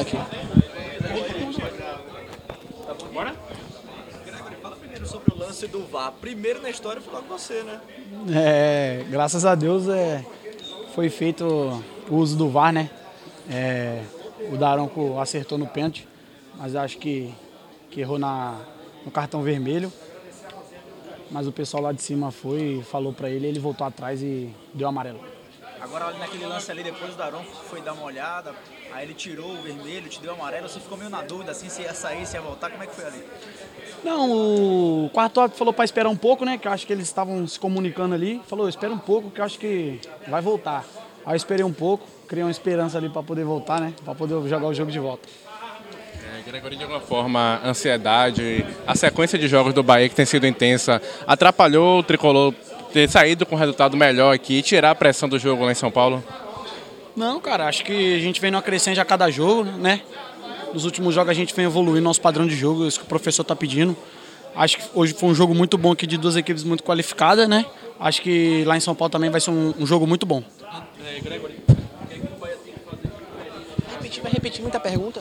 estar aqui. Bora? Fala primeiro sobre o lance do VAR. Primeiro na história foi logo você, né? É, graças a Deus é, foi feito o uso do VAR, né? É, o Daronco acertou no pênalti, mas acho que, que errou na, no cartão vermelho. Mas o pessoal lá de cima foi, falou pra ele, ele voltou atrás e deu amarelo. Agora ali naquele lance ali, depois o Daron foi dar uma olhada, aí ele tirou o vermelho, te deu o amarelo, você ficou meio na dúvida assim, se ia sair, se ia voltar, como é que foi ali? Não, o quarto árbitro falou para esperar um pouco, né? Que eu acho que eles estavam se comunicando ali. Falou, espera um pouco, que eu acho que vai voltar. Aí eu esperei um pouco, criei uma esperança ali para poder voltar, né? Para poder jogar o jogo de volta. É, Gregory, de alguma forma, a ansiedade, a sequência de jogos do Bahia que tem sido intensa, atrapalhou o tricolor ter saído com um resultado melhor aqui e tirar a pressão do jogo lá em São Paulo? Não, cara, acho que a gente vem numa crescente a cada jogo, né? Nos últimos jogos a gente vem evoluindo nosso padrão de jogo, isso que o professor está pedindo. Acho que hoje foi um jogo muito bom aqui de duas equipes muito qualificadas, né? Acho que lá em São Paulo também vai ser um, um jogo muito bom. Repetir, vai repetir muita pergunta?